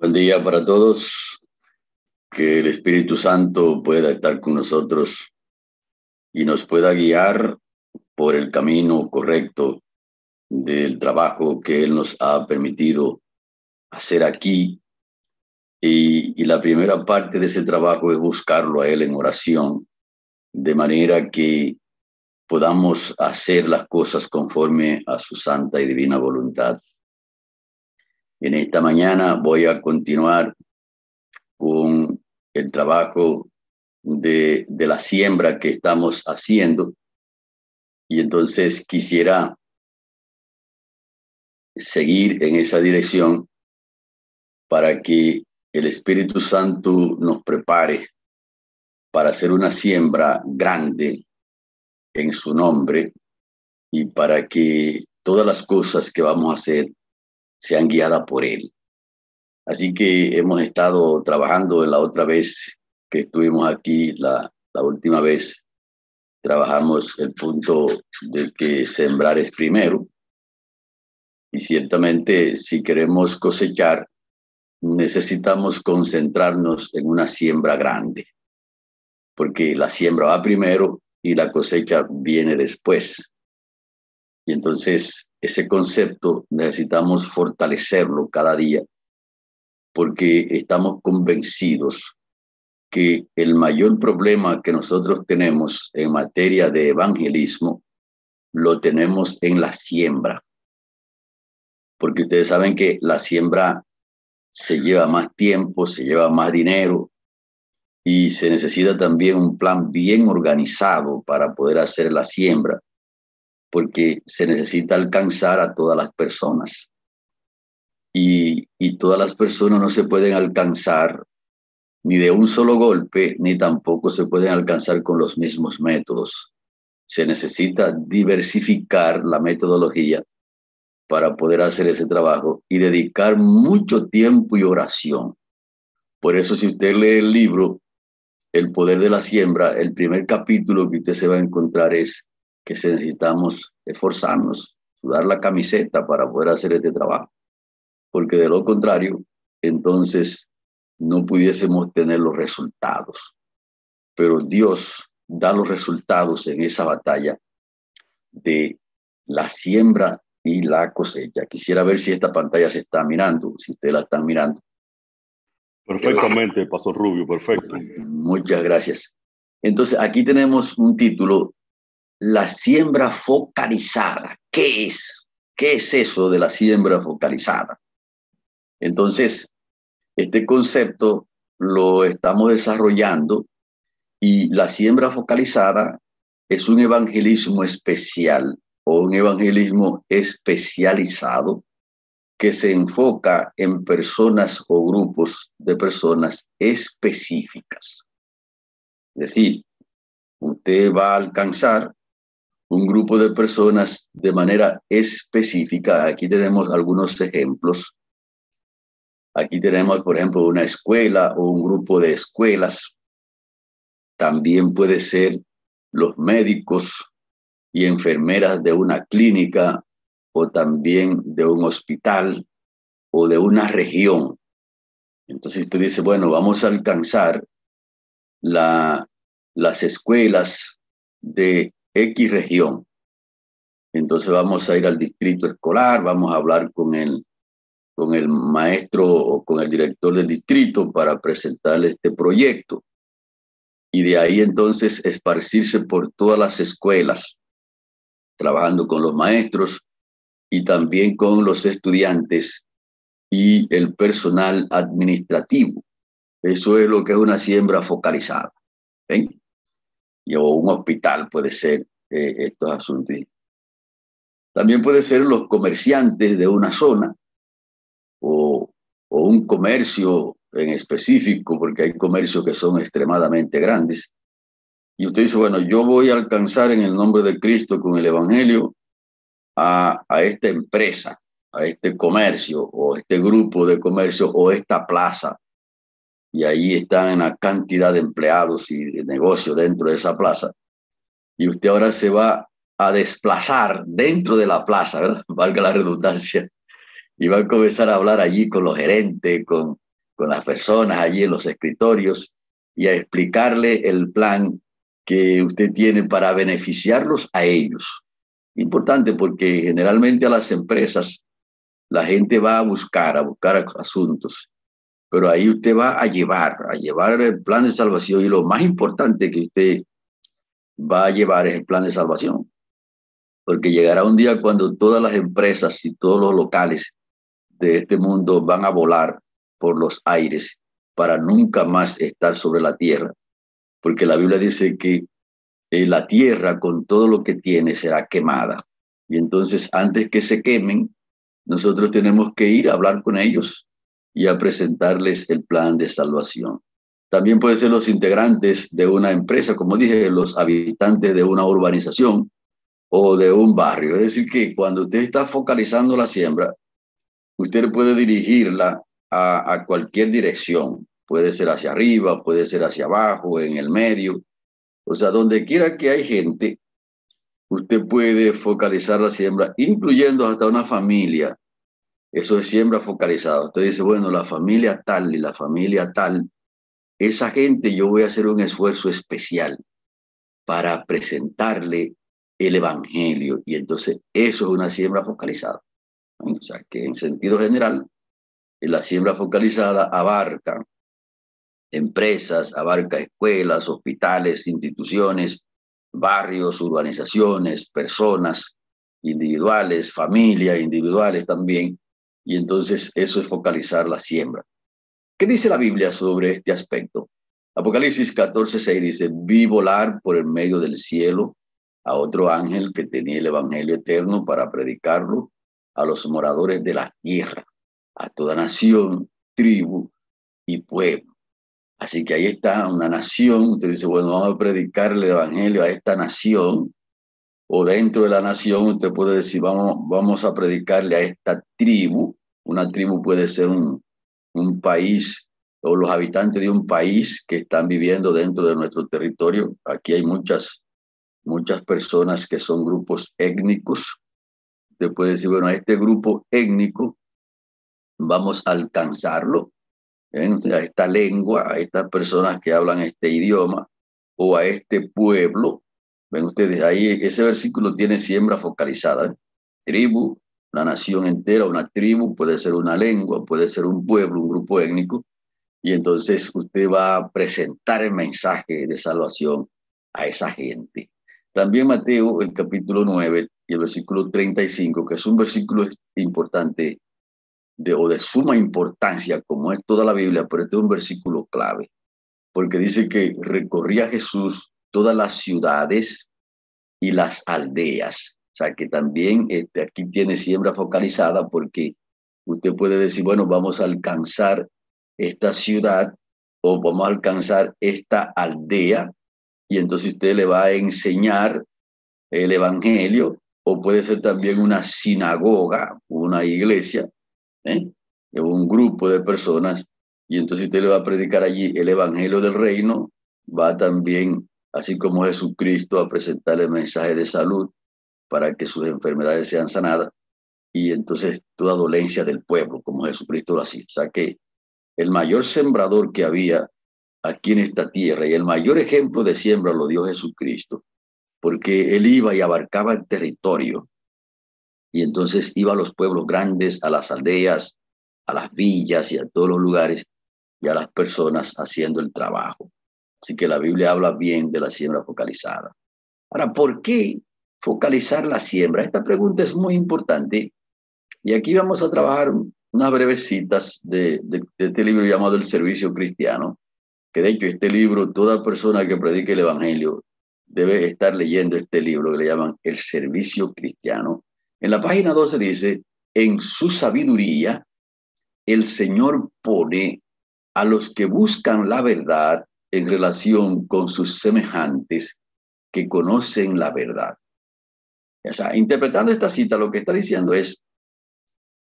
Buen día para todos. Que el Espíritu Santo pueda estar con nosotros y nos pueda guiar por el camino correcto del trabajo que Él nos ha permitido hacer aquí. Y, y, la primera parte de ese trabajo es buscarlo a Él en oración, de manera que podamos hacer las cosas conforme a su santa y divina voluntad. En esta mañana voy a continuar con el trabajo de, la siembra que estamos haciendo. Y entonces quisiera seguir en esa dirección para que el Espíritu Santo nos prepare para hacer una siembra grande en su nombre y para que todas las cosas que vamos a hacer sean guiadas por Él. Así que hemos estado trabajando en la otra vez que estuvimos aquí, la, la última vez, trabajamos el punto de que sembrar es primero. Y ciertamente si queremos cosechar, necesitamos concentrarnos en una siembra grande, porque la siembra va primero y la cosecha viene después. Y entonces ese concepto necesitamos fortalecerlo cada día porque estamos convencidos que el mayor problema que nosotros tenemos en materia de evangelismo lo tenemos en la siembra. Porque ustedes saben que la siembra se lleva más tiempo, se lleva más dinero y se necesita también un plan bien organizado para poder hacer la siembra porque se necesita alcanzar a todas las personas. Y, y todas las personas no se pueden alcanzar ni de un solo golpe, ni tampoco se pueden alcanzar con los mismos métodos. Se necesita diversificar la metodología para poder hacer ese trabajo y dedicar mucho tiempo y oración. Por eso si usted lee el libro El poder de la siembra, el primer capítulo que usted se va a encontrar es que necesitamos esforzarnos, sudar la camiseta para poder hacer este trabajo, porque de lo contrario, entonces no pudiésemos tener los resultados. Pero Dios da los resultados en esa batalla de la siembra y la cosecha. Quisiera ver si esta pantalla se está mirando, si usted la está mirando. Perfectamente, Pastor Rubio, perfecto. Muchas gracias. Entonces, aquí tenemos un título la siembra focalizada. ¿Qué es? ¿Qué es eso de la siembra focalizada? Entonces, este concepto lo estamos desarrollando y la siembra focalizada es un evangelismo especial o un evangelismo especializado que se enfoca en personas o grupos de personas específicas. Es decir, usted va a alcanzar un grupo de personas de manera específica. Aquí tenemos algunos ejemplos. Aquí tenemos, por ejemplo, una escuela o un grupo de escuelas. También puede ser los médicos y enfermeras de una clínica o también de un hospital o de una región. Entonces tú dices, bueno, vamos a alcanzar la, las escuelas de X región. Entonces vamos a ir al distrito escolar, vamos a hablar con el, con el maestro o con el director del distrito para presentarle este proyecto. Y de ahí entonces esparcirse por todas las escuelas, trabajando con los maestros y también con los estudiantes y el personal administrativo. Eso es lo que es una siembra focalizada. ¿ven? O un hospital puede ser eh, estos asuntos. También puede ser los comerciantes de una zona o, o un comercio en específico, porque hay comercios que son extremadamente grandes. Y usted dice, bueno, yo voy a alcanzar en el nombre de Cristo con el Evangelio a, a esta empresa, a este comercio o este grupo de comercio o esta plaza y ahí están una cantidad de empleados y de negocios dentro de esa plaza. Y usted ahora se va a desplazar dentro de la plaza, ¿verdad? Valga la redundancia. Y va a comenzar a hablar allí con los gerentes, con, con las personas allí en los escritorios y a explicarle el plan que usted tiene para beneficiarlos a ellos. Importante porque generalmente a las empresas la gente va a buscar, a buscar asuntos, pero ahí usted va a llevar, a llevar el plan de salvación y lo más importante que usted va a llevar es el plan de salvación, porque llegará un día cuando todas las empresas y todos los locales de este mundo van a volar por los aires para nunca más estar sobre la tierra, porque la Biblia dice que eh, la tierra con todo lo que tiene será quemada. Y entonces antes que se quemen, nosotros tenemos que ir a hablar con ellos y a presentarles el plan de salvación. También puede ser los integrantes de una empresa, como dije, los habitantes de una urbanización o de un barrio. Es decir, que cuando usted está focalizando la siembra, usted puede dirigirla a, a cualquier dirección. Puede ser hacia arriba, puede ser hacia abajo, en el medio. O sea, donde quiera que hay gente, usted puede focalizar la siembra, incluyendo hasta una familia. Eso es siembra focalizada. Usted dice, bueno, la familia tal y la familia tal, esa gente yo voy a hacer un esfuerzo especial para presentarle el Evangelio. Y entonces eso es una siembra focalizada. O sea, que en sentido general, la siembra focalizada abarca empresas, abarca escuelas, hospitales, instituciones, barrios, urbanizaciones, personas individuales, familias individuales también, y entonces eso es focalizar la siembra. ¿Qué dice la Biblia sobre este aspecto? Apocalipsis 14:6 dice, vi volar por el medio del cielo a otro ángel que tenía el Evangelio eterno para predicarlo a los moradores de la tierra, a toda nación, tribu y pueblo. Así que ahí está una nación, usted dice, bueno, vamos a predicar el Evangelio a esta nación, o dentro de la nación usted puede decir, vamos, vamos a predicarle a esta tribu. Una tribu puede ser un, un país o los habitantes de un país que están viviendo dentro de nuestro territorio. Aquí hay muchas, muchas personas que son grupos étnicos. Usted puede decir, bueno, a este grupo étnico vamos a alcanzarlo a esta lengua, a estas personas que hablan este idioma o a este pueblo. Ven ustedes, ahí ese versículo tiene siembra focalizada. ¿eh? Tribu, una nación entera, una tribu, puede ser una lengua, puede ser un pueblo, un grupo étnico. Y entonces usted va a presentar el mensaje de salvación a esa gente. También Mateo, el capítulo 9 y el versículo 35, que es un versículo importante de, o de suma importancia, como es toda la Biblia, pero este es un versículo clave, porque dice que recorría Jesús todas las ciudades y las aldeas. Sea, que también este, aquí tiene siembra focalizada porque usted puede decir, bueno, vamos a alcanzar esta ciudad o vamos a alcanzar esta aldea y entonces usted le va a enseñar el Evangelio o puede ser también una sinagoga, una iglesia ¿eh? un grupo de personas, y entonces usted le va a predicar allí el Evangelio del Reino, va también, así como Jesucristo, a presentarle el mensaje de salud para que sus enfermedades sean sanadas, y entonces toda dolencia del pueblo, como Jesucristo lo hacía. O sea que el mayor sembrador que había aquí en esta tierra y el mayor ejemplo de siembra lo dio Jesucristo, porque él iba y abarcaba el territorio y entonces iba a los pueblos grandes, a las aldeas, a las villas y a todos los lugares y a las personas haciendo el trabajo. Así que la Biblia habla bien de la siembra focalizada. Ahora, ¿por qué focalizar la siembra? Esta pregunta es muy importante y aquí vamos a trabajar unas breves citas de, este libro llamado El Servicio Cristiano, que de hecho este libro, toda persona que predique el Evangelio debe estar leyendo este libro que le llaman El Servicio Cristiano, en la página 12 dice, en su sabiduría, el Señor pone a los que buscan la verdad en relación con sus semejantes que conocen la verdad. O sea, interpretando esta cita, lo que está diciendo es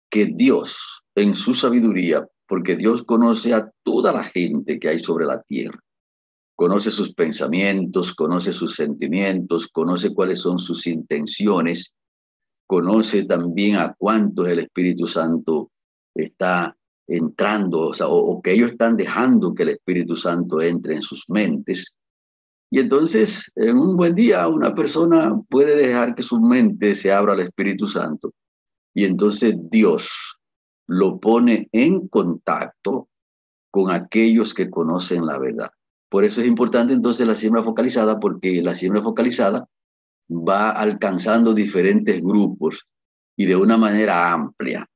que Dios, en su sabiduría, porque Dios conoce a toda la gente que hay sobre la tierra, conoce sus pensamientos, conoce sus sentimientos, conoce cuáles son sus intenciones, conoce también a cuántos el Espíritu Santo está entrando, o, sea, o, que ellos están dejando que el Espíritu Santo entre en sus mentes. Y entonces, en un buen día, una persona puede dejar que su mente se abra al Espíritu Santo. Y entonces Dios lo pone en contacto con aquellos que conocen la verdad. Por eso es importante entonces la siembra focalizada, porque la siembra focalizada va alcanzando diferentes grupos y de una manera amplia,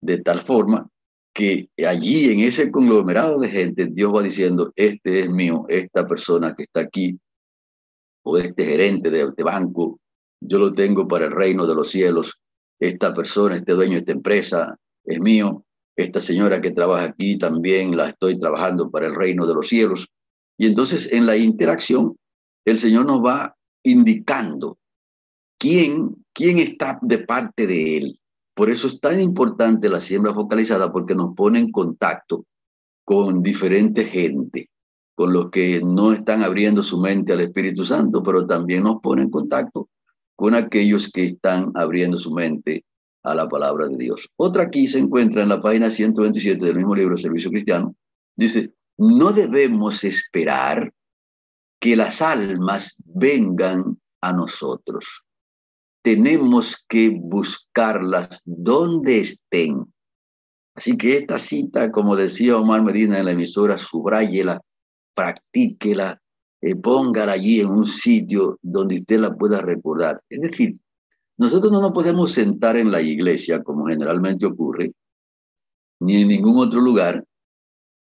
de tal forma que allí en ese conglomerado de gente Dios va diciendo, este es mío, esta persona que está aquí, o este gerente de, este banco, yo lo tengo para el reino de los cielos, esta persona, este dueño de esta empresa es mío, esta señora que trabaja aquí también la estoy trabajando para el reino de los cielos. Y entonces en la interacción, el Señor nos va indicando quién, quién está de parte de Él. Por eso es tan importante la siembra focalizada, porque nos pone en contacto con diferente gente, con los que no están abriendo su mente al Espíritu Santo, pero también nos pone en contacto con aquellos que están abriendo su mente a la palabra de Dios. Otra aquí se encuentra en la página 127 del mismo libro Servicio Cristiano. Dice, no debemos esperar que las almas vengan a nosotros. Tenemos que buscarlas donde estén. Así que esta cita, como decía Omar Medina en la emisora, subrayela, practíquela, eh, póngala allí en un sitio donde usted la pueda recordar. Es decir, nosotros no nos podemos sentar en la iglesia, como generalmente ocurre, ni en ningún otro lugar,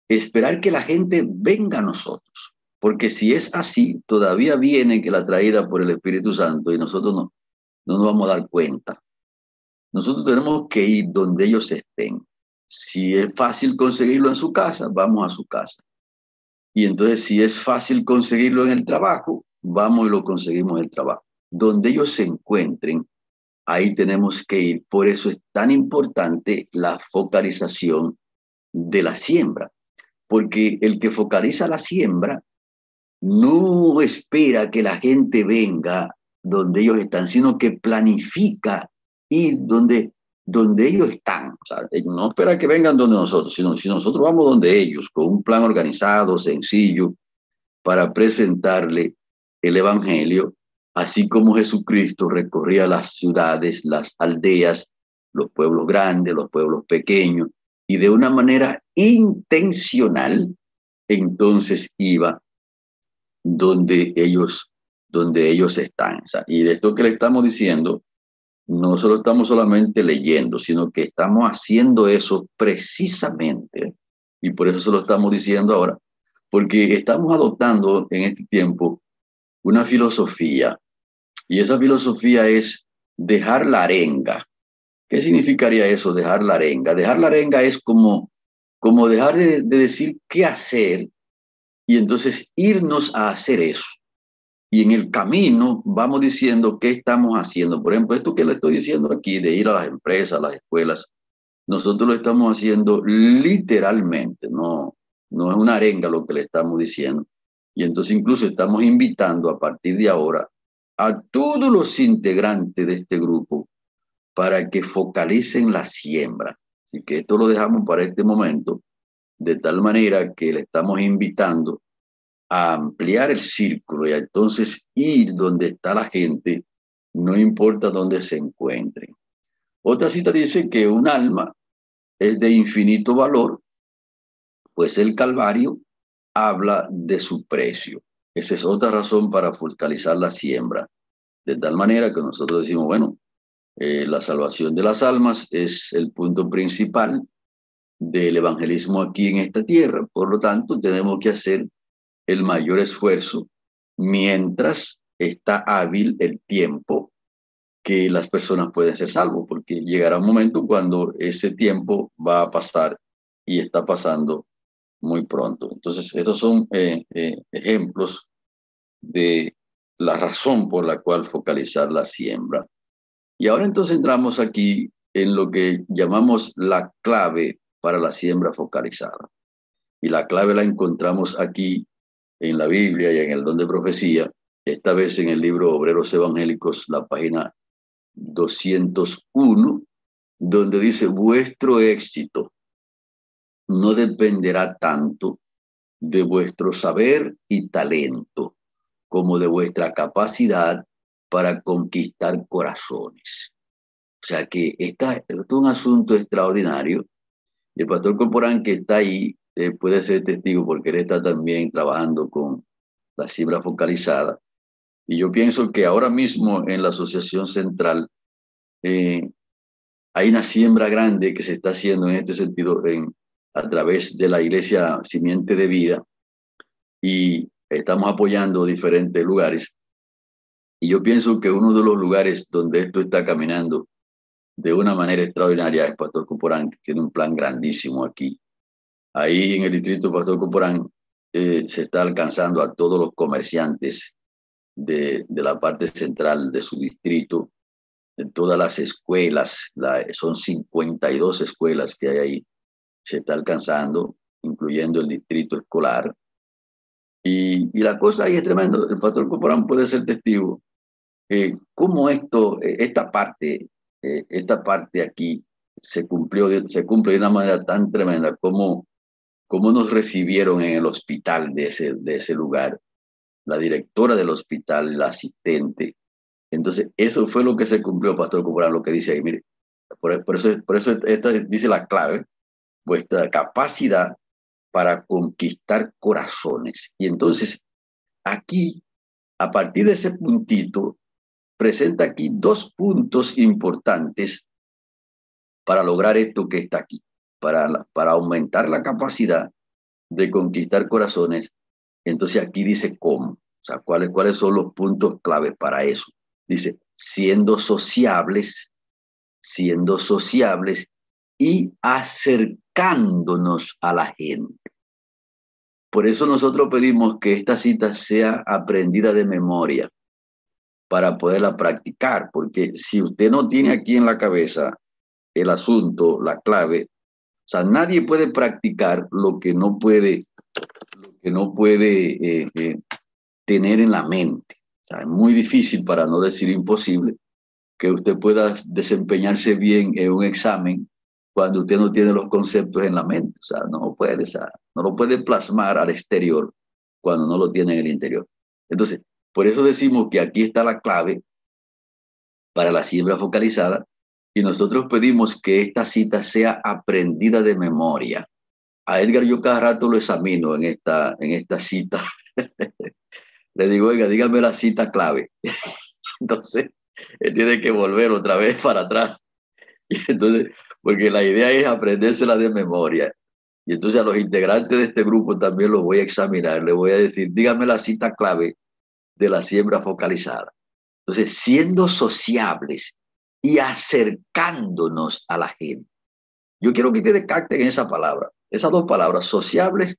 esperar que la gente venga a nosotros. Porque si es así, todavía viene que la traída por el Espíritu Santo y nosotros no, no nos vamos a dar cuenta. Nosotros tenemos que ir donde ellos estén. Si es fácil conseguirlo en su casa, vamos a su casa. Y entonces, si es fácil conseguirlo en el trabajo, vamos y lo conseguimos en el trabajo. Donde ellos se encuentren, ahí tenemos que ir. Por eso es tan importante la focalización de la siembra, porque el que focaliza la siembra no espera que la gente venga donde ellos están, sino que planifica ir donde, donde ellos están. O sea, no espera que vengan donde nosotros, sino si nosotros vamos donde ellos, con un plan organizado, sencillo, para presentarle el Evangelio, así como Jesucristo recorría las ciudades, las aldeas, los pueblos grandes, los pueblos pequeños, y de una manera intencional, entonces iba donde ellos, donde ellos están. y de esto que le estamos diciendo, no solo estamos solamente leyendo, sino que estamos haciendo eso precisamente, y por eso se lo estamos diciendo ahora, porque estamos adoptando en este tiempo una filosofía, y esa filosofía es dejar la arenga. ¿Qué significaría eso, dejar la arenga? Dejar la arenga es como, como dejar de decir qué hacer y entonces irnos a hacer eso. Y en el camino vamos diciendo qué estamos haciendo. Por ejemplo, esto que le estoy diciendo aquí de ir a las empresas, a las escuelas, nosotros lo estamos haciendo literalmente, no, no es una arenga lo que le estamos diciendo. Y entonces incluso estamos invitando a partir de ahora a todos los integrantes de este grupo para que focalicen la siembra. Así que esto lo dejamos para este momento de tal manera que le estamos invitando a ampliar el círculo y a entonces ir donde está la gente, no importa dónde se encuentren. Otra cita dice que un alma es de infinito valor, pues el Calvario habla de su precio. Esa es otra razón para focalizar la siembra. De tal manera que nosotros decimos, bueno, eh, la salvación de las almas es el punto principal del evangelismo aquí en esta tierra. Por lo tanto, tenemos que hacer el mayor esfuerzo mientras está hábil el tiempo que las personas pueden ser salvos, porque llegará un momento cuando ese tiempo va a pasar y está pasando muy pronto. Entonces, estos son eh, eh, ejemplos de la razón por la cual focalizar la siembra. Y ahora entonces entramos aquí en lo que llamamos la clave para la siembra focalizada. Y la clave la encontramos aquí en la Biblia y en el don de profecía, esta vez en el libro Obreros Evangélicos, la página 201, donde dice vuestro éxito. no dependerá tanto de vuestro saber y talento como de vuestra capacidad para conquistar corazones. O sea que esto es un asunto extraordinario. El pastor Corporán que está ahí eh, puede ser testigo porque él está también trabajando con la cifra focalizada. Y yo pienso que ahora mismo en la Asociación Central eh, hay una siembra grande que se está haciendo en este sentido en, a través de la Iglesia Simiente de Vida y estamos apoyando diferentes lugares. Y yo pienso que uno de los lugares donde esto está caminando de una manera extraordinaria es Pastor Cuporán, que tiene un plan grandísimo aquí. Ahí en el distrito Pastor Cuporán eh, se está alcanzando a todos los comerciantes de, de la parte central de su distrito, en todas las escuelas, la, son 52 escuelas que hay ahí, se está alcanzando, incluyendo el distrito escolar. Y, y la cosa ahí es tremenda. El pastor Corporán puede ser testigo. Eh, cómo esto, eh, esta parte, eh, esta parte aquí se cumplió, se cumple de una manera tan tremenda como cómo nos recibieron en el hospital de ese, de ese lugar, la directora del hospital, la asistente. Entonces, eso fue lo que se cumplió, Pastor Corporán, lo que dice ahí. Mire, por, por eso, por eso esta dice la clave, vuestra capacidad para conquistar corazones. Y entonces, aquí, a partir de ese puntito, presenta aquí dos puntos importantes para lograr esto que está aquí, para, para aumentar la capacidad de conquistar corazones. Entonces aquí dice cómo, o sea, cuáles, cuáles son los puntos claves para eso. Dice, siendo sociables, siendo sociables y acercándonos a la gente. Por eso nosotros pedimos que esta cita sea aprendida de memoria para poderla practicar, porque si usted no tiene aquí en la cabeza el asunto, la clave, sea, nadie puede practicar lo que no puede, lo que no puede eh, eh, tener en la mente. O sea, es muy difícil, para no decir imposible, que usted pueda desempeñarse bien en un examen cuando usted no tiene los conceptos en la mente. O sea, no puede, o sea, no lo puede plasmar al exterior cuando no lo tiene en el interior. Entonces, por eso decimos que aquí está la clave para la siembra focalizada y nosotros pedimos que esta cita sea aprendida de memoria. A Edgar yo cada rato lo examino en esta, en esta cita. Le digo, oiga, dígame la cita clave. Entonces, él tiene que volver otra vez para atrás. Y entonces, porque la idea es aprendérsela de memoria. Y entonces a los integrantes de este grupo también los voy a examinar, les voy a decir, dígame la cita clave de la siembra focalizada. Entonces, siendo sociables y acercándonos a la gente. Yo quiero que ustedes capten esa palabra, esas dos palabras, sociables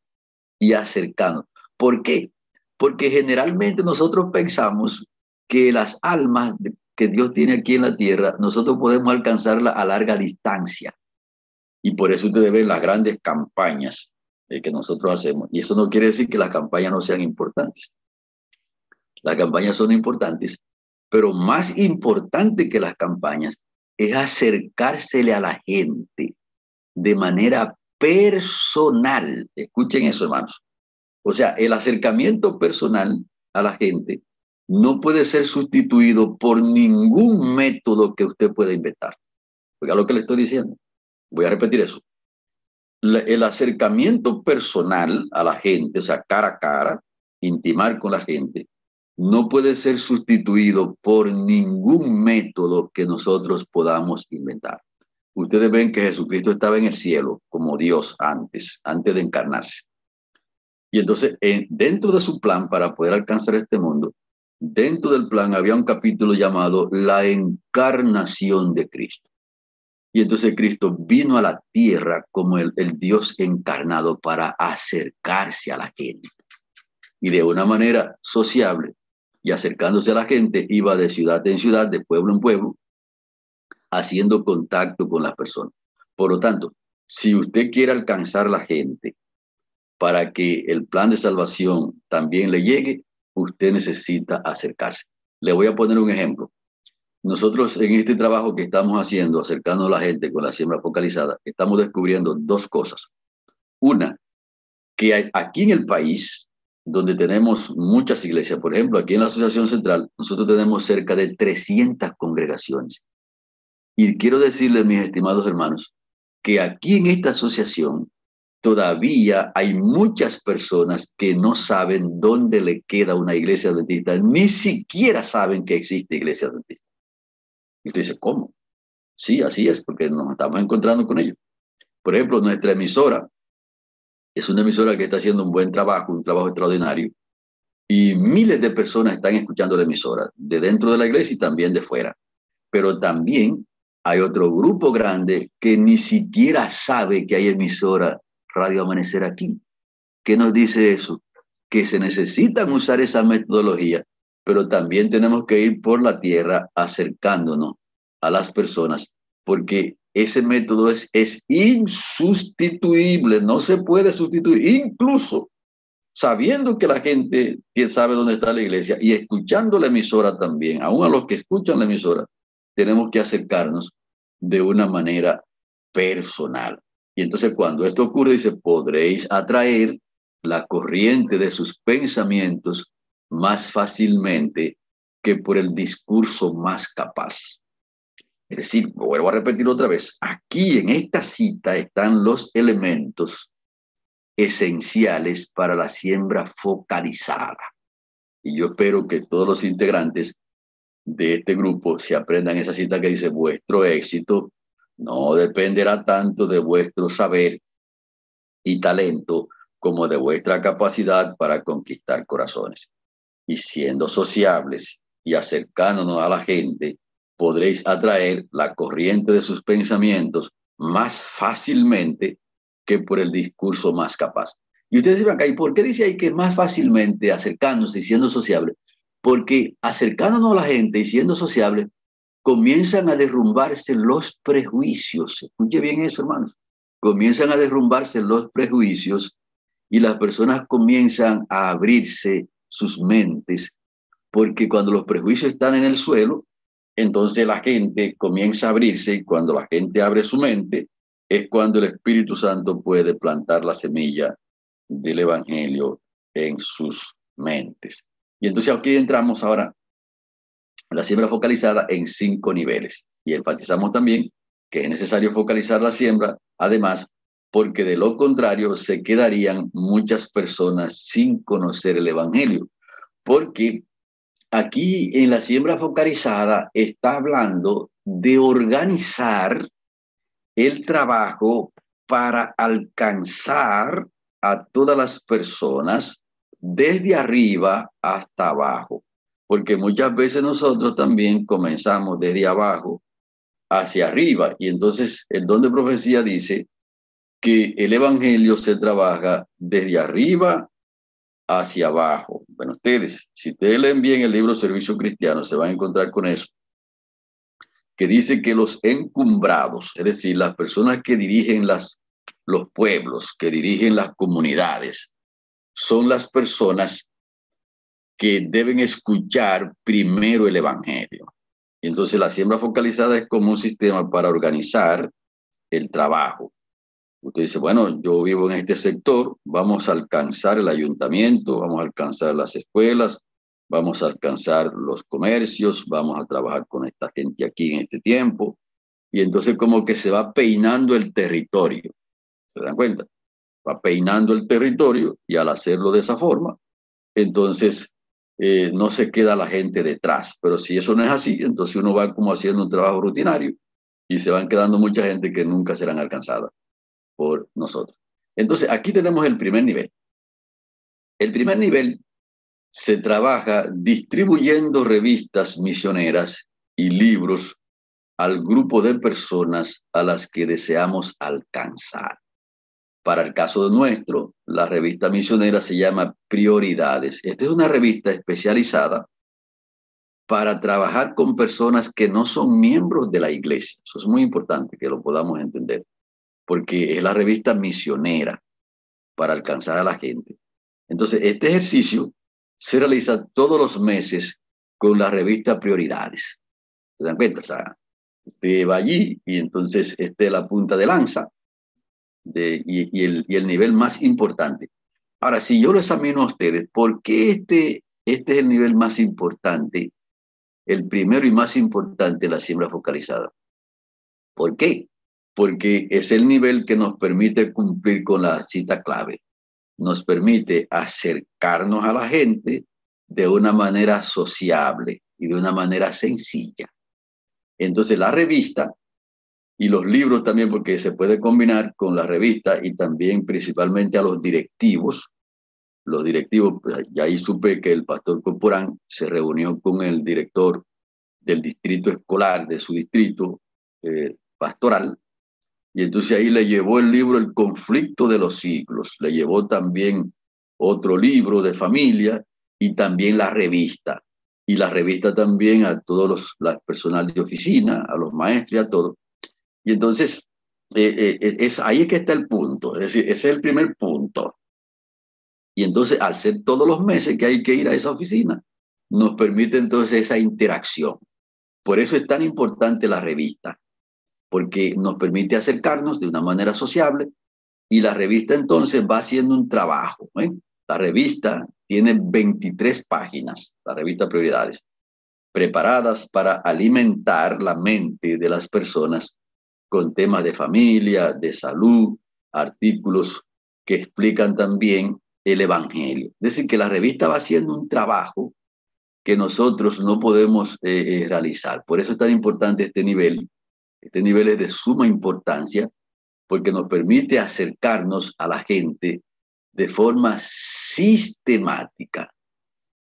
y acercándonos. ¿Por qué? Porque generalmente nosotros pensamos que las almas que Dios tiene aquí en la tierra, nosotros podemos alcanzarla a larga distancia. Y por eso ustedes ven las grandes campañas que nosotros hacemos. Y eso no quiere decir que las campañas no sean importantes. Las campañas son importantes, pero más importante que las campañas es acercársele a la gente de manera personal. Escuchen eso, hermanos. O sea, el acercamiento personal a la gente no puede ser sustituido por ningún método que usted pueda inventar. Oiga lo que le estoy diciendo. Voy a repetir eso. El acercamiento personal a la gente, o sea, cara a cara, intimar con la gente, no puede ser sustituido por ningún método que nosotros podamos inventar. Ustedes ven que Jesucristo estaba en el cielo como Dios antes, antes de encarnarse. Y entonces, dentro de su plan para poder alcanzar este mundo, dentro del plan había un capítulo llamado la encarnación de Cristo. Y entonces Cristo vino a la tierra como el, Dios encarnado para acercarse a la gente. Y de una manera sociable y acercándose a la gente, iba de ciudad en ciudad, de pueblo en pueblo, haciendo contacto con las personas. Por lo tanto, si usted quiere alcanzar a la gente para que el plan de salvación también le llegue, usted necesita acercarse. Le voy a poner un ejemplo. Nosotros en este trabajo que estamos haciendo, acercando a la gente con la siembra focalizada, estamos descubriendo dos cosas. Una, que aquí en el país, donde tenemos muchas iglesias, por ejemplo, aquí en la Asociación Central, nosotros tenemos cerca de 300 congregaciones. Y quiero decirles, mis estimados hermanos, que aquí en esta asociación todavía hay muchas personas que no saben dónde le queda una iglesia adventista, ni siquiera saben que existe iglesia adventista. Y usted dice, ¿cómo? Sí, así es, porque nos estamos encontrando con ellos. Por ejemplo, nuestra emisora es una emisora que está haciendo un buen trabajo, un trabajo extraordinario, y miles de personas están escuchando la emisora, de dentro de la iglesia y también de fuera. Pero también hay otro grupo grande que ni siquiera sabe que hay emisora Radio Amanecer aquí. ¿Qué nos dice eso? Que se necesitan usar esa metodología, pero también tenemos que ir por la tierra acercándonos a las personas, porque ese método es, es insustituible, no se puede sustituir, incluso sabiendo que la gente sabe dónde está la iglesia y escuchando la emisora también, aún a los que escuchan la emisora, tenemos que acercarnos de una manera personal. Y entonces cuando esto ocurre, dice, podréis atraer la corriente de sus pensamientos más fácilmente que por el discurso más capaz. Es decir, vuelvo a repetir otra vez, aquí en esta cita están los elementos esenciales para la siembra focalizada. Y yo espero que todos los integrantes de este grupo se aprendan esa cita que dice, vuestro éxito no dependerá tanto de vuestro saber y talento como de vuestra capacidad para conquistar corazones. Y siendo sociables y acercándonos a la gente, podréis atraer la corriente de sus pensamientos más fácilmente que por el discurso más capaz. Y ustedes dicen acá, ¿y por qué dice ahí que más fácilmente acercándose y siendo sociable? Porque acercándonos a la gente y siendo sociable, comienzan a derrumbarse los prejuicios. Escuche bien eso, hermanos. Comienzan a derrumbarse los prejuicios y las personas comienzan a abrirse sus mentes, porque cuando los prejuicios están en el suelo, entonces la gente comienza a abrirse y cuando la gente abre su mente, es cuando el Espíritu Santo puede plantar la semilla del Evangelio en sus mentes. Y entonces aquí entramos ahora la siembra focalizada en cinco niveles. Y enfatizamos también que es necesario focalizar la siembra, además, porque de lo contrario se quedarían muchas personas sin conocer el Evangelio. Porque aquí en la siembra focalizada está hablando de organizar el trabajo para alcanzar a todas las personas desde arriba hasta abajo porque muchas veces nosotros también comenzamos desde abajo hacia arriba. Y entonces el don de profecía dice que el Evangelio se trabaja desde arriba hacia abajo. Bueno, ustedes, si ustedes leen bien el libro Servicio Cristiano, se van a encontrar con eso, que dice que los encumbrados, es decir, las personas que dirigen las, los pueblos, que dirigen las comunidades, son las personas que deben escuchar primero el Evangelio. Entonces la siembra focalizada es como un sistema para organizar el trabajo. Usted dice, bueno, yo vivo en este sector, vamos a alcanzar el ayuntamiento, vamos a alcanzar las escuelas, vamos a alcanzar los comercios, vamos a trabajar con esta gente aquí en este tiempo. Y entonces como que se va peinando el territorio. ¿Se dan cuenta? Va peinando el territorio y al hacerlo de esa forma, entonces eh, no se queda la gente detrás. Pero si eso no es así, entonces uno va como haciendo un trabajo rutinario y se van quedando mucha gente que nunca serán alcanzadas nosotros. Entonces, aquí tenemos el primer nivel. El primer nivel se trabaja distribuyendo revistas misioneras y libros al grupo de personas a las que deseamos alcanzar. Para el caso de nuestro, la revista misionera se llama Prioridades. Esta es una revista especializada para trabajar con personas que no son miembros de la iglesia. Eso es muy importante que lo podamos entender, porque es la revista misionera para alcanzar a la gente. Entonces, este ejercicio se realiza todos los meses con la revista Prioridades. ¿Se dan cuenta? O sea, usted va allí y entonces esta es la punta de lanza de, y, el, nivel más importante. Ahora, si yo lo examino a ustedes, ¿por qué este, este es el nivel más importante? El primero y más importante, la siembra focalizada. ¿Por qué? Porque es el nivel que nos permite cumplir con la cita clave. Nos permite acercarnos a la gente de una manera sociable y de una manera sencilla. Entonces, la revista y los libros también, porque se puede combinar con la revista y también principalmente a los directivos. Los directivos, pues, ya ahí supe que el pastor Corporán se reunió con el director del distrito escolar, de su distrito eh, pastoral, y entonces ahí le llevó el libro El conflicto de los siglos, le llevó también otro libro de familia y también la revista. Y la revista también a todos los personal de oficina, a los maestros a todos. Y entonces, eh, eh, eh, es ahí que está el punto, es decir, ese es el primer punto. Y entonces, al ser todos los meses que hay que ir a esa oficina, nos permite entonces esa interacción. Por eso es tan importante la revista, porque nos permite acercarnos de una manera sociable y la revista entonces va haciendo un trabajo. La revista tiene 23 páginas, la revista Prioridades, preparadas para alimentar la mente de las personas con temas de familia, de salud, artículos que explican también el Evangelio. Es decir, que la revista va haciendo un trabajo que nosotros no podemos eh, eh, realizar. Por eso es tan importante este nivel. Este nivel es de suma importancia porque nos permite acercarnos a la gente de forma sistemática.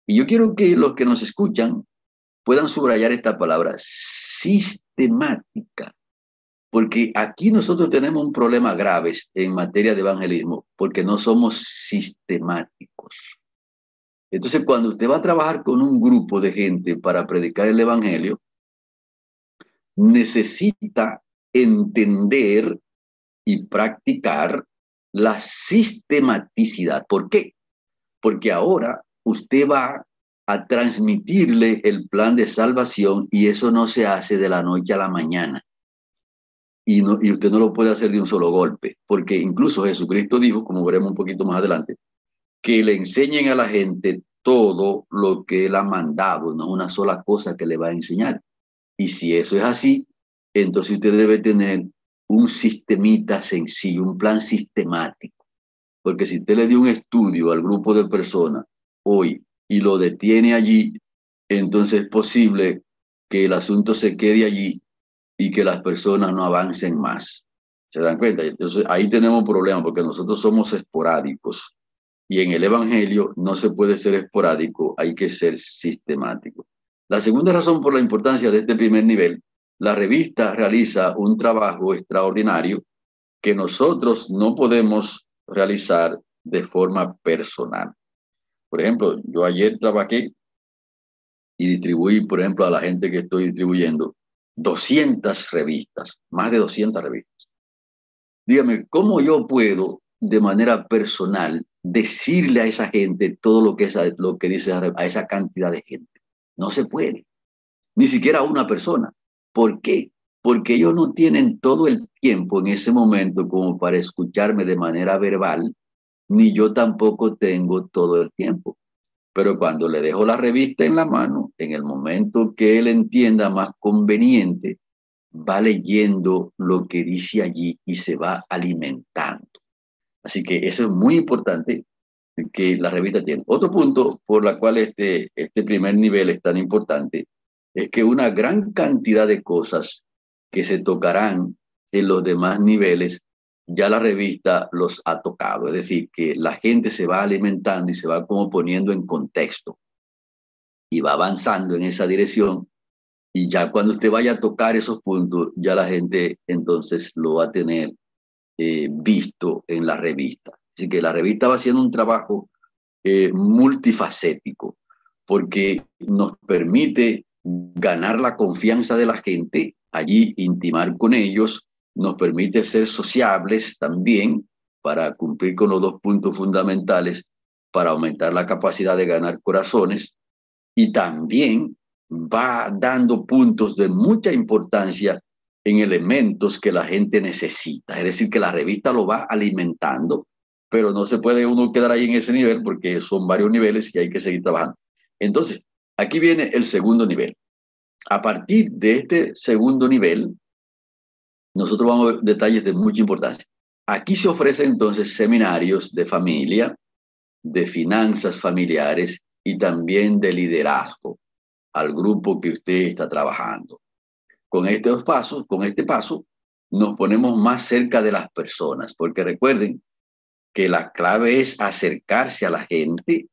Y yo quiero que los que nos escuchan puedan subrayar esta palabra, sistemática. Porque aquí nosotros tenemos un problema grave en materia de evangelismo, porque no somos sistemáticos. Entonces, cuando usted va a trabajar con un grupo de gente para predicar el evangelio, necesita entender y practicar la sistematicidad. ¿Por qué? Porque ahora usted va a transmitirle el plan de salvación y eso no se hace de la noche a la mañana y, no, y usted no lo puede hacer de un solo golpe, porque incluso Jesucristo dijo, como veremos un poquito más adelante, que le enseñen a la gente todo lo que él ha mandado, no una sola cosa que le va a enseñar. Y si eso es así, entonces usted debe tener un sistemita sencillo, un plan sistemático. Porque si usted le dio un estudio al grupo de personas hoy y lo detiene allí, entonces es posible que el asunto se quede allí y que las personas no avancen más. ¿Se dan cuenta? Entonces ahí tenemos un problema porque nosotros somos esporádicos y en el Evangelio no se puede ser esporádico, hay que ser sistemático. La segunda razón por la importancia de este primer nivel, la revista realiza un trabajo extraordinario que nosotros no podemos realizar de forma personal. Por ejemplo, yo ayer trabajé y distribuí, por ejemplo, a la gente que estoy distribuyendo, 200 revistas, más de 200 revistas. Dígame, ¿cómo yo puedo de manera personal decirle a esa gente todo lo que, lo que dice a esa cantidad de gente? No se puede, ni siquiera una persona. ¿Por qué? Porque ellos no tienen todo el tiempo en ese momento como para escucharme de manera verbal, ni yo tampoco tengo todo el tiempo. Pero cuando le dejo la revista en la mano, en el momento que él entienda más conveniente, va leyendo lo que dice allí y se va alimentando. Así que eso es muy importante que la revista tiene. Otro punto por la cual este, este primer nivel es tan importante es que una gran cantidad de cosas que se tocarán en los demás niveles ya la revista los ha tocado, es decir, que la gente se va alimentando y se va como poniendo en contexto y va avanzando en esa dirección y ya cuando usted vaya a tocar esos puntos, ya la gente entonces lo va a tener eh, visto en la revista. Así que la revista va haciendo un trabajo eh, multifacético porque nos permite ganar la confianza de la gente, allí intimar con ellos, nos permite ser sociables también para cumplir con los dos puntos fundamentales para aumentar la capacidad de ganar corazones y también va dando puntos de mucha importancia en elementos que la gente necesita. Es decir, que la revista lo va alimentando, pero no se puede uno quedar ahí en ese nivel porque son varios niveles y hay que seguir trabajando. Entonces, aquí viene el segundo nivel. A partir de este segundo nivel, nosotros vamos a ver detalles de mucha importancia. Aquí se ofrecen entonces seminarios de familia, de finanzas familiares y también de liderazgo al grupo que usted está trabajando. Con estos pasos, con este paso, nos ponemos más cerca de las personas, porque recuerden que la clave es acercarse a la gente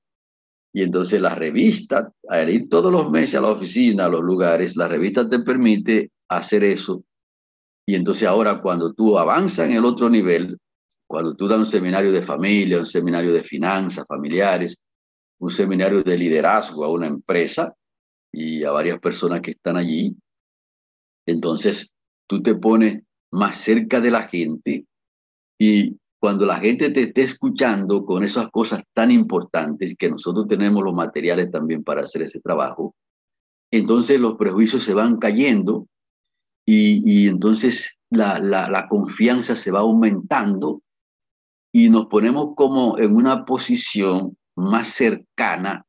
y entonces la revista, al ir todos los meses a la oficina, a los lugares, la revista te permite hacer eso. Y entonces ahora cuando tú avanzas en el otro nivel, cuando tú das un seminario de familia, un seminario de finanzas familiares, un seminario de liderazgo a una empresa y a varias personas que están allí, entonces tú te pones más cerca de la gente y cuando la gente te esté escuchando con esas cosas tan importantes que nosotros tenemos los materiales también para hacer ese trabajo, entonces los prejuicios se van cayendo y, entonces la, la confianza se va aumentando y nos ponemos como en una posición más cercana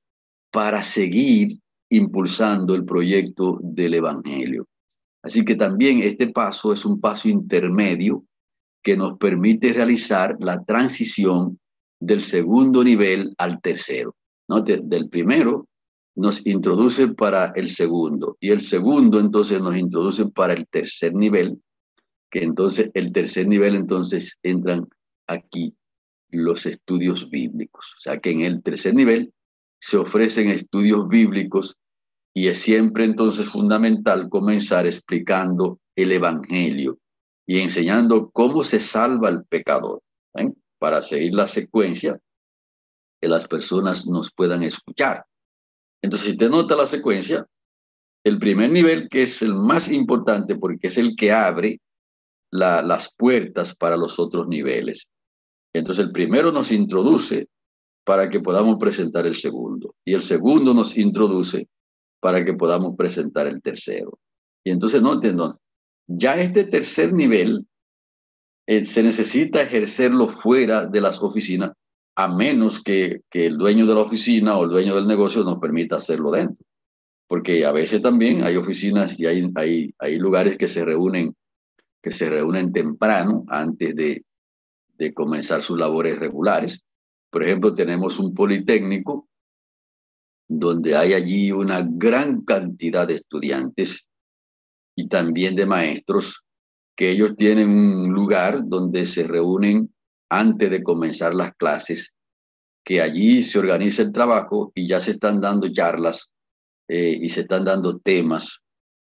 para seguir impulsando el proyecto del Evangelio. Así que también este paso es un paso intermedio que nos permite realizar la transición del segundo nivel al tercero. ¿no? del primero nos introduce para el segundo y el segundo entonces nos introduce para el tercer nivel, que entonces el tercer nivel entonces entran aquí los estudios bíblicos. O sea que en el tercer nivel se ofrecen estudios bíblicos y es siempre entonces fundamental comenzar explicando el Evangelio y enseñando cómo se salva el pecador, ¿eh? para seguir la secuencia que las personas nos puedan escuchar. Entonces, si te nota la secuencia, el primer nivel, que es el más importante porque es el que abre las puertas para los otros niveles. Entonces, el primero nos introduce para que podamos presentar el segundo y el segundo nos introduce para que podamos presentar el tercero. Y entonces, no entiendo, ya este tercer nivel eh, se necesita ejercerlo fuera de las oficinas, a menos que, que el dueño de la oficina o el dueño del negocio nos permita hacerlo dentro. Porque a veces también hay oficinas y hay, hay, hay lugares que se reúnen que se reúnen temprano antes de, de comenzar sus labores regulares. Por ejemplo, tenemos un politécnico donde hay allí una gran cantidad de estudiantes y también de maestros que ellos tienen un lugar donde se reúnen antes de comenzar las clases, que allí se organiza el trabajo y ya se están dando charlas eh, y se están dando temas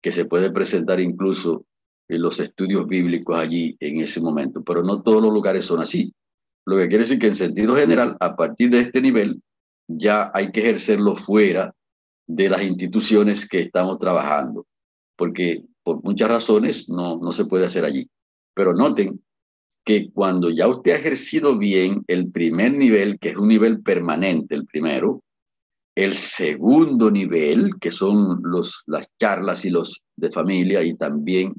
que se puede presentar incluso en los estudios bíblicos allí en ese momento, pero no todos los lugares son así. Lo que quiere decir que en sentido general, a partir de este nivel, ya hay que ejercerlo fuera de las instituciones que estamos trabajando porque por muchas razones no, no se puede hacer allí. Pero noten que cuando ya usted ha ejercido bien el primer nivel, que es un nivel permanente, el primero, el segundo nivel, que son los, las charlas y los de familia y también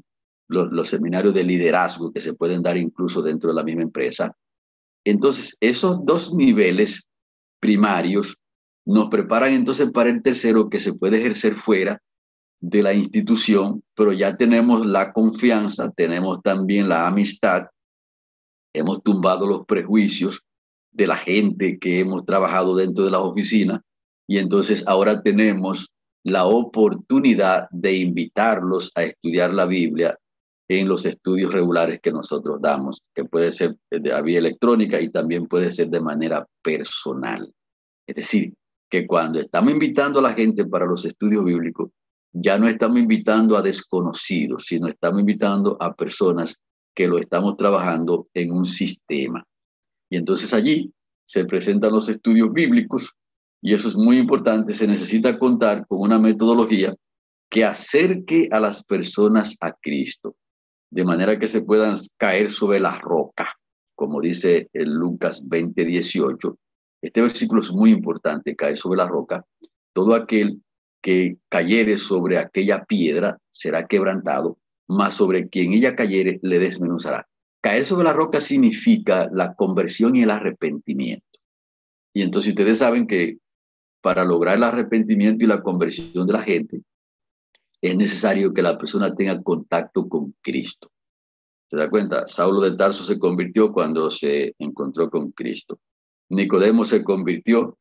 los, los seminarios de liderazgo que se pueden dar incluso dentro de la misma empresa. Entonces, esos dos niveles primarios nos preparan entonces para el tercero que se puede ejercer fuera de la institución, pero ya tenemos la confianza, tenemos también la amistad, hemos tumbado los prejuicios de la gente que hemos trabajado dentro de las oficinas y entonces ahora tenemos la oportunidad de invitarlos a estudiar la Biblia en los estudios regulares que nosotros damos, que puede ser de vía electrónica y también puede ser de manera personal. Es decir, que cuando estamos invitando a la gente para los estudios bíblicos, ya no estamos invitando a desconocidos, sino estamos invitando a personas que lo estamos trabajando en un sistema. Y entonces allí se presentan los estudios bíblicos y eso es muy importante, se necesita contar con una metodología que acerque a las personas a Cristo, de manera que se puedan caer sobre la roca, como dice el Lucas 20, 18. Este versículo es muy importante, caer sobre la roca. Todo aquel que cayere sobre aquella piedra será quebrantado, mas sobre quien ella cayere le desmenuzará. Caer sobre la roca significa la conversión y el arrepentimiento. Y entonces ustedes saben que para lograr el arrepentimiento y la conversión de la gente, es necesario que la persona tenga contacto con Cristo. ¿Se da cuenta? Saulo de Tarso se convirtió cuando se encontró con Cristo. Nicodemo se convirtió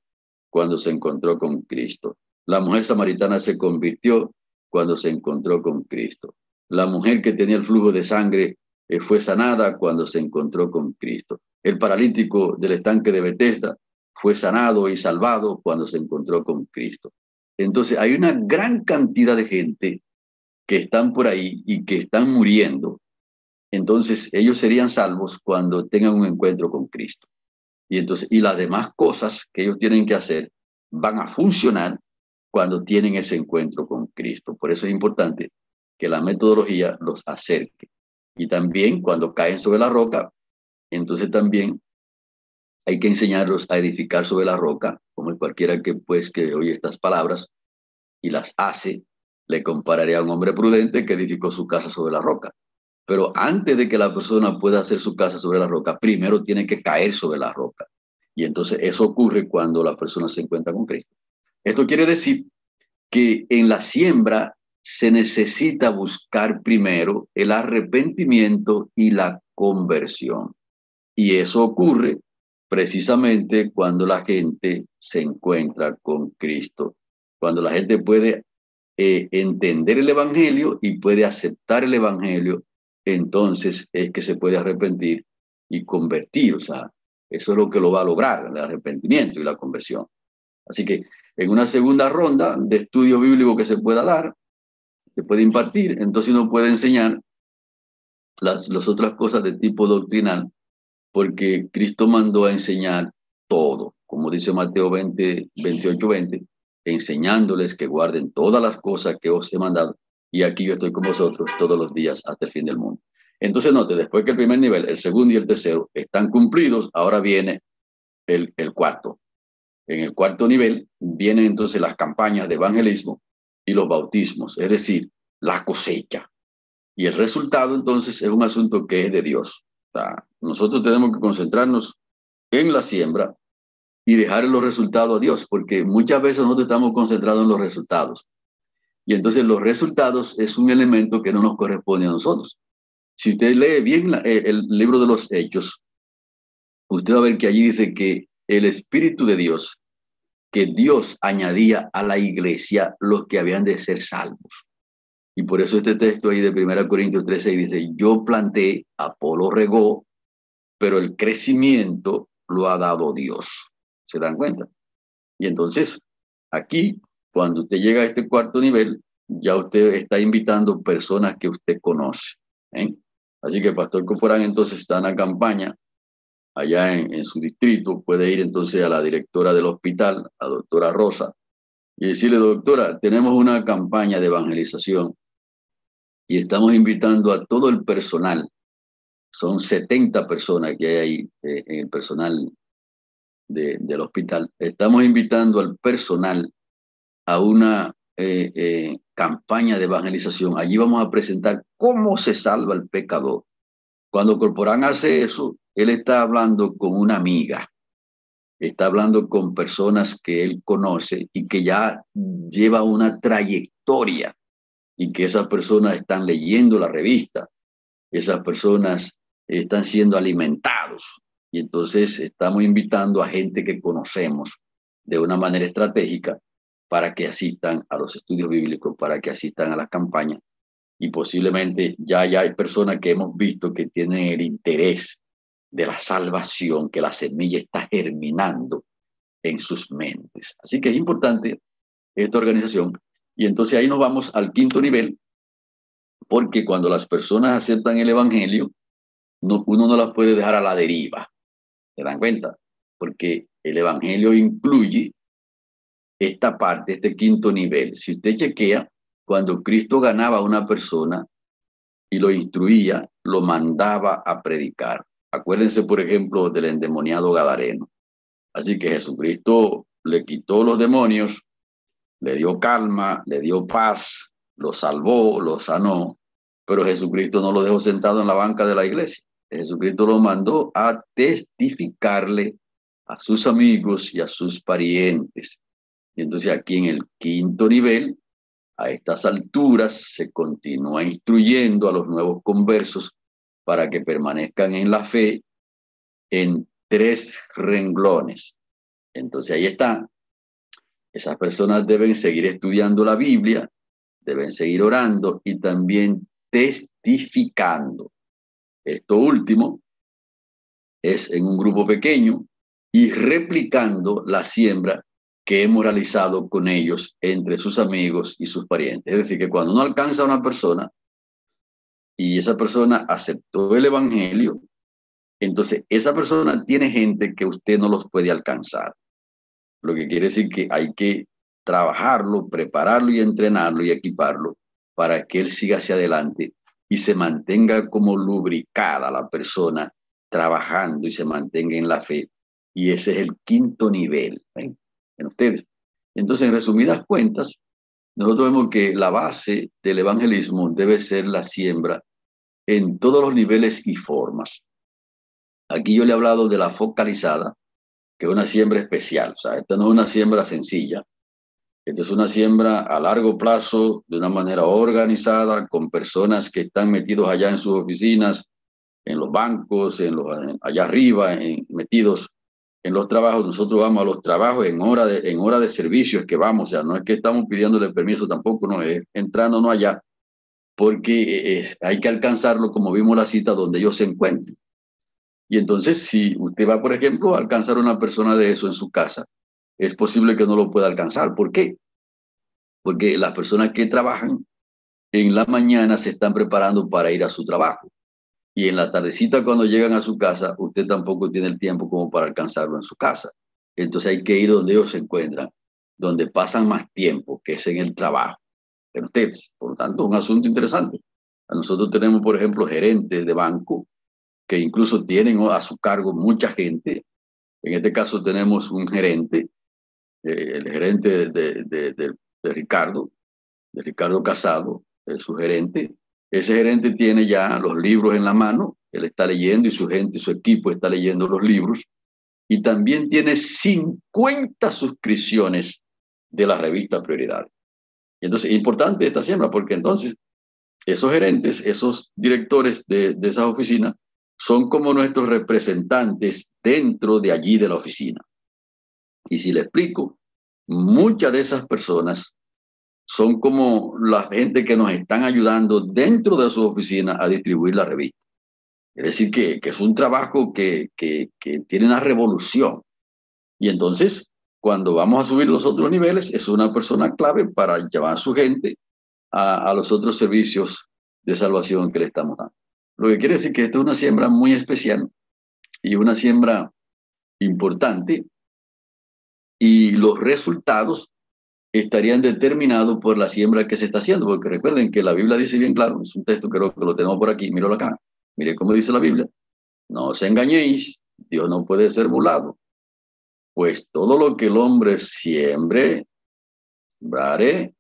cuando se encontró con Cristo. La mujer samaritana se convirtió cuando se encontró con Cristo. La mujer que tenía el flujo de sangre eh, fue sanada cuando se encontró con Cristo. El paralítico del estanque de Bethesda fue sanado y salvado cuando se encontró con Cristo. Entonces hay una gran cantidad de gente que están por ahí y que están muriendo. Entonces ellos serían salvos cuando tengan un encuentro con Cristo. Y entonces y las demás cosas que ellos tienen que hacer van a funcionar cuando tienen ese encuentro con Cristo. Por eso es importante que la metodología los acerque. Y también cuando caen sobre la roca, entonces también hay que enseñarlos a edificar sobre la roca, como cualquiera que pues que oye estas palabras y las hace, le compararé a un hombre prudente que edificó su casa sobre la roca. Pero antes de que la persona pueda hacer su casa sobre la roca, primero tiene que caer sobre la roca. Y entonces eso ocurre cuando la persona se encuentra con Cristo. Esto quiere decir que en la siembra se necesita buscar primero el arrepentimiento y la conversión. Y eso ocurre precisamente cuando la gente se encuentra con Cristo, cuando la gente puede eh, entender el Evangelio y puede aceptar el Evangelio, entonces es que se puede arrepentir y convertir. O sea, eso es lo que lo va a lograr, el arrepentimiento y la conversión. Así que en una segunda ronda de estudio bíblico que se pueda dar, se puede impartir, entonces uno puede enseñar las, otras cosas de tipo doctrinal porque Cristo mandó a enseñar todo, como dice Mateo 20, 28, 20, enseñándoles que guarden todas las cosas que os he mandado, y aquí yo estoy con vosotros todos los días hasta el fin del mundo. Entonces, note, después que el primer nivel, el segundo y el tercero están cumplidos, ahora viene el cuarto. En el cuarto nivel vienen entonces las campañas de evangelismo y los bautismos, es decir, la cosecha. Y el resultado entonces es un asunto que es de Dios nosotros tenemos que concentrarnos en la siembra y dejar los resultados a Dios, porque muchas veces nosotros estamos concentrados en los resultados. Y entonces los resultados es un elemento que no nos corresponde a nosotros. Si usted lee bien eh, el libro de los Hechos, usted va a ver que allí dice que el Espíritu de Dios, que Dios añadía a la iglesia los que habían de ser salvos. Y por eso este texto ahí de 1 Corintios 13 dice, yo planté, Apolo regó, pero el crecimiento lo ha dado Dios. ¿Se dan cuenta? Y entonces, aquí, cuando usted llega a este cuarto nivel, ya usted está invitando personas que usted conoce. ¿eh? Así que Pastor Coforán entonces está en la campaña allá en, en, su distrito, puede ir entonces a la directora del hospital, a doctora Rosa, y decirle, doctora, tenemos una campaña de evangelización y estamos invitando a todo el personal. Son 70 personas que hay ahí eh, en el personal del hospital. Estamos invitando al personal a una eh, eh, campaña de evangelización. Allí vamos a presentar cómo se salva el pecador. Cuando Corporán hace eso, él está hablando con una amiga. Está hablando con personas que él conoce y que ya lleva una trayectoria y que esas personas están leyendo la revista, esas personas están siendo alimentados. Y entonces estamos invitando a gente que conocemos de una manera estratégica para que asistan a los estudios bíblicos, para que asistan a las campañas. Y posiblemente ya, ya hay personas que hemos visto que tienen el interés de la salvación, que la semilla está germinando en sus mentes. Así que es importante esta organización. Y entonces ahí nos vamos al quinto nivel, porque cuando las personas aceptan el Evangelio, no, uno no las puede dejar a la deriva. ¿Se dan cuenta? Porque el Evangelio incluye esta parte, este quinto nivel. Si usted chequea, cuando Cristo ganaba a una persona y lo instruía, lo mandaba a predicar. Acuérdense, por ejemplo, del endemoniado Gadareno. Así que Jesucristo le quitó los demonios, le dio calma, le dio paz, lo salvó, lo sanó, pero Jesucristo no lo dejó sentado en la banca de la iglesia. Jesucristo lo mandó a testificarle a sus amigos y a sus parientes. Y entonces aquí en el quinto nivel, a estas alturas, se continúa instruyendo a los nuevos conversos para que permanezcan en la fe en tres renglones. Entonces ahí está. Esas personas deben seguir estudiando la Biblia, deben seguir orando y también testificando. Esto último es en un grupo pequeño y replicando la siembra que hemos realizado con ellos entre sus amigos y sus parientes. Es decir, que cuando uno alcanza a una persona y esa persona aceptó el Evangelio, entonces esa persona tiene gente que usted no los puede alcanzar. Lo que quiere decir que hay que trabajarlo, prepararlo y entrenarlo y equiparlo para que él siga hacia adelante y se mantenga como lubricada la persona trabajando y se mantenga en la fe. Y ese es el quinto nivel en ustedes. Entonces, en resumidas cuentas, nosotros vemos que la base del evangelismo debe ser la siembra en todos los niveles y formas. Aquí yo le he hablado de la focalizada, que es una siembra especial. O sea, esta no es una siembra sencilla. Esta es una siembra a largo plazo, de una manera organizada, con personas que están metidos allá en sus oficinas, en los bancos, en los, allá arriba, metidos en los trabajos. Nosotros vamos a los trabajos en hora de, en hora de servicios que vamos. O sea, no es que estamos pidiéndole permiso tampoco, no es entrándonos allá, porque eh, hay que alcanzarlo, como vimos la cita, donde ellos se encuentren. Y entonces, si usted va, por ejemplo, a alcanzar a una persona de eso en su casa, es posible que no lo pueda alcanzar. ¿Por qué? Porque las personas que trabajan en la mañana se están preparando para ir a su trabajo. Y en la tardecita, cuando llegan a su casa, usted tampoco tiene el tiempo como para alcanzarlo en su casa. Entonces hay que ir donde ellos se encuentran, donde pasan más tiempo, que es en el trabajo de ustedes. Por lo tanto, un asunto interesante. Nosotros tenemos, por ejemplo, gerentes de banco que incluso tienen a su cargo mucha gente. En este caso tenemos un gerente, eh, el gerente de, de, Ricardo, de Ricardo Casado, su gerente. Ese gerente tiene ya los libros en la mano, él está leyendo y su gente, su equipo está leyendo los libros. Y también tiene 50 suscripciones de la revista Prioridad. Entonces, es importante esta siembra, porque entonces esos gerentes, esos directores de, de esas oficinas, son como nuestros representantes dentro de allí de la oficina. Y si le explico, muchas de esas personas son como la gente que nos están ayudando dentro de su oficina a distribuir la revista. Es decir, que, es un trabajo que, que, tiene una revolución. Y entonces, cuando vamos a subir los otros niveles, es una persona clave para llevar a su gente a, a los otros servicios de salvación que le estamos dando. Lo que quiere decir que esta es una siembra muy especial y una siembra importante y los resultados estarían determinados por la siembra que se está haciendo, porque recuerden que la Biblia dice bien claro, es un texto creo que lo tenemos por aquí, míralo acá, mire cómo dice la Biblia, no os engañéis, Dios no puede ser burlado, pues todo lo que el hombre siembre, sembrare,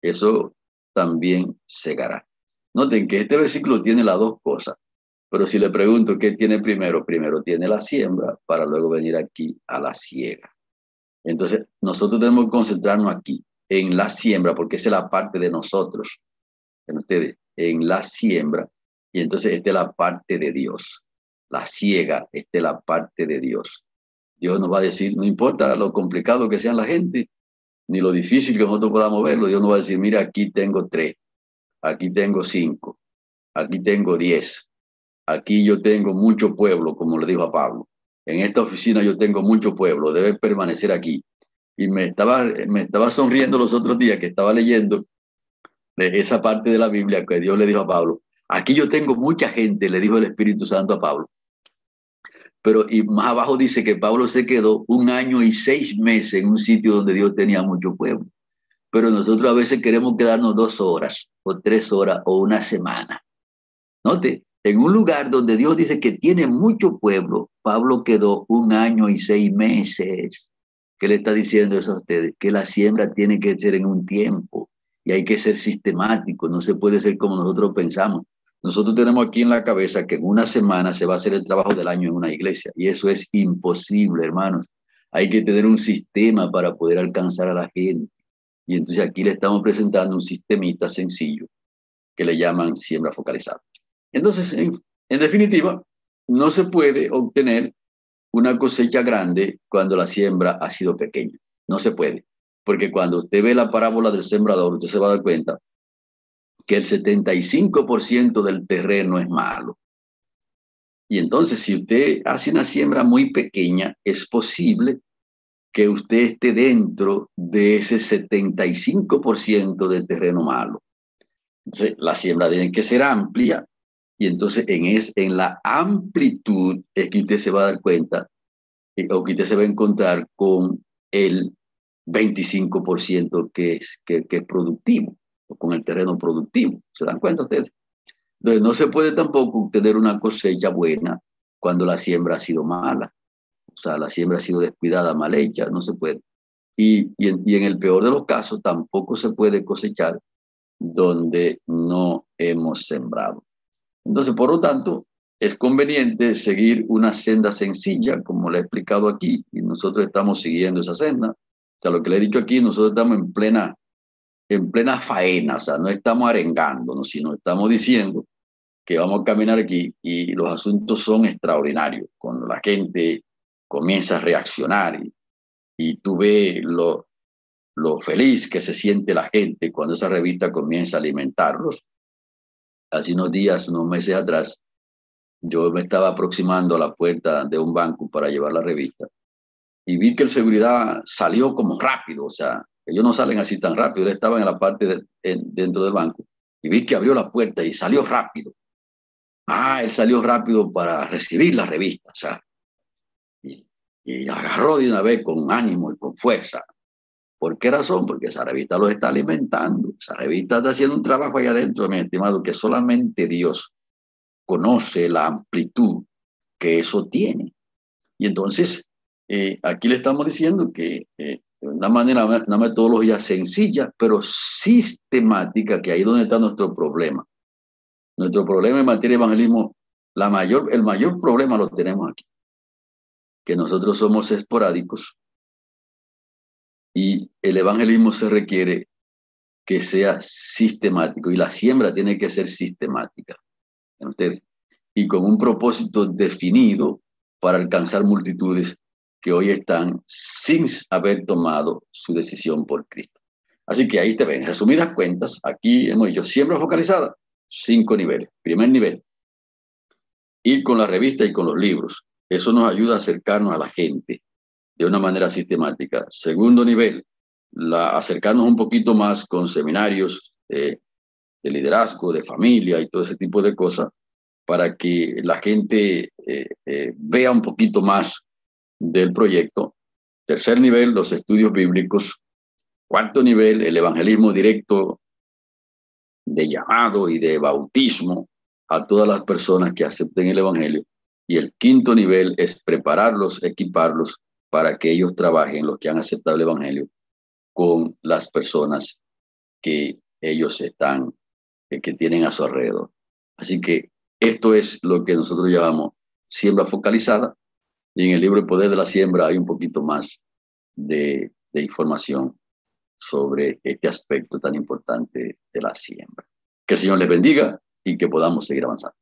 eso también segará. Noten que este versículo tiene las dos cosas, pero si le pregunto qué tiene primero, primero tiene la siembra para luego venir aquí a la siega. Entonces, nosotros tenemos que concentrarnos aquí, en la siembra, porque es la parte de nosotros, en ustedes, en la siembra, y entonces esta es la parte de Dios. La ciega, esta es la parte de Dios. Dios nos va a decir, no importa lo complicado que sea la gente, ni lo difícil que nosotros podamos verlo, Dios nos va a decir, mira, aquí tengo tres, aquí tengo cinco, aquí tengo diez, aquí yo tengo mucho pueblo, como le dijo a Pablo. En esta oficina yo tengo mucho pueblo, debe permanecer aquí. Y me estaba, me estaba sonriendo los otros días que estaba leyendo esa parte de la Biblia que Dios le dijo a Pablo. Aquí yo tengo mucha gente, le dijo el Espíritu Santo a Pablo. Pero y más abajo dice que Pablo se quedó un año y seis meses en un sitio donde Dios tenía mucho pueblo pero nosotros a veces queremos quedarnos dos horas o tres horas o una semana. Note, en un lugar donde Dios dice que tiene mucho pueblo, Pablo quedó un año y seis meses. ¿Qué le está diciendo eso a ustedes? Que la siembra tiene que ser en un tiempo y hay que ser sistemático, no se puede ser como nosotros pensamos. Nosotros tenemos aquí en la cabeza que en una semana se va a hacer el trabajo del año en una iglesia y eso es imposible, hermanos. Hay que tener un sistema para poder alcanzar a la gente. Y entonces aquí le estamos presentando un sistemita sencillo que le llaman siembra focalizada. Entonces, en, definitiva, no se puede obtener una cosecha grande cuando la siembra ha sido pequeña. No se puede. Porque cuando usted ve la parábola del sembrador, usted se va a dar cuenta que el 75% del terreno es malo. Y entonces, si usted hace una siembra muy pequeña, es posible que usted esté dentro de ese 75% del terreno malo. Entonces, la siembra tiene que ser amplia y entonces en, es, en la amplitud es que usted se va a dar cuenta eh, o que usted se va a encontrar con el 25% que es, que es productivo con el terreno productivo. ¿Se dan cuenta ustedes? Entonces no se puede tampoco tener una cosecha buena cuando la siembra ha sido mala. O sea, la siembra ha sido descuidada, mal hecha, no se puede. Y, y, en, y en el peor de los casos tampoco se puede cosechar donde no hemos sembrado. Entonces, por lo tanto, es conveniente seguir una senda sencilla, como le he explicado aquí, y nosotros estamos siguiendo esa senda. O sea, lo que le he dicho aquí, nosotros estamos en plena, en plena faena, o sea, no estamos arengándonos, sino estamos diciendo que vamos a caminar aquí y los asuntos son extraordinarios. Cuando la gente comienza a reaccionar y, y tú ves lo, lo feliz que se siente la gente cuando esa revista comienza a alimentarlos, hace unos días, unos meses atrás, yo me estaba aproximando a la puerta de un banco para llevar la revista y vi que el seguridad salió como rápido, o sea, ellos no salen así tan rápido, él estaba en la parte de, dentro del banco y vi que abrió la puerta y salió rápido. Ah, él salió rápido para recibir la revista, o sea, y, agarró de una vez con ánimo y con fuerza. ¿Por qué razón? Porque esa revista los está alimentando. Esa revista está haciendo un trabajo ahí adentro, mi estimado, que solamente Dios conoce la amplitud que eso tiene. Y entonces, eh, aquí le estamos diciendo que eh, una manera, una metodología sencilla, pero sistemática, que ahí es donde está nuestro problema. Nuestro problema en materia de evangelismo, la mayor, el mayor problema lo tenemos aquí, que nosotros somos esporádicos y el evangelismo se requiere que sea sistemático y la siembra tiene que ser sistemática. Ustedes? Y con un propósito definido para alcanzar multitudes que hoy están sin haber tomado su decisión por Cristo. Así que ahí te ven, resumidas cuentas, aquí hemos dicho siembra focalizada, cinco niveles. Primer nivel, ir con la revista y con los libros. Eso nos ayuda a acercarnos a la gente de una manera sistemática. Segundo nivel, la, acercarnos un poquito más con seminarios de liderazgo, de familia y todo ese tipo de cosas, para que la gente eh, eh, vea un poquito más del proyecto. Tercer nivel, los estudios bíblicos. Cuarto nivel, el evangelismo directo de llamado y de bautismo a todas las personas que acepten el evangelio. Y el quinto nivel es prepararlos, equiparlos para que ellos trabajen, los que han aceptado el Evangelio, con las personas que ellos están, que tienen a su alrededor. Así que esto es lo que nosotros llamamos siembra focalizada y en el libro El Poder de la Siembra hay un poquito más de, de información sobre este aspecto tan importante de la siembra. Que el Señor les bendiga y que podamos seguir avanzando.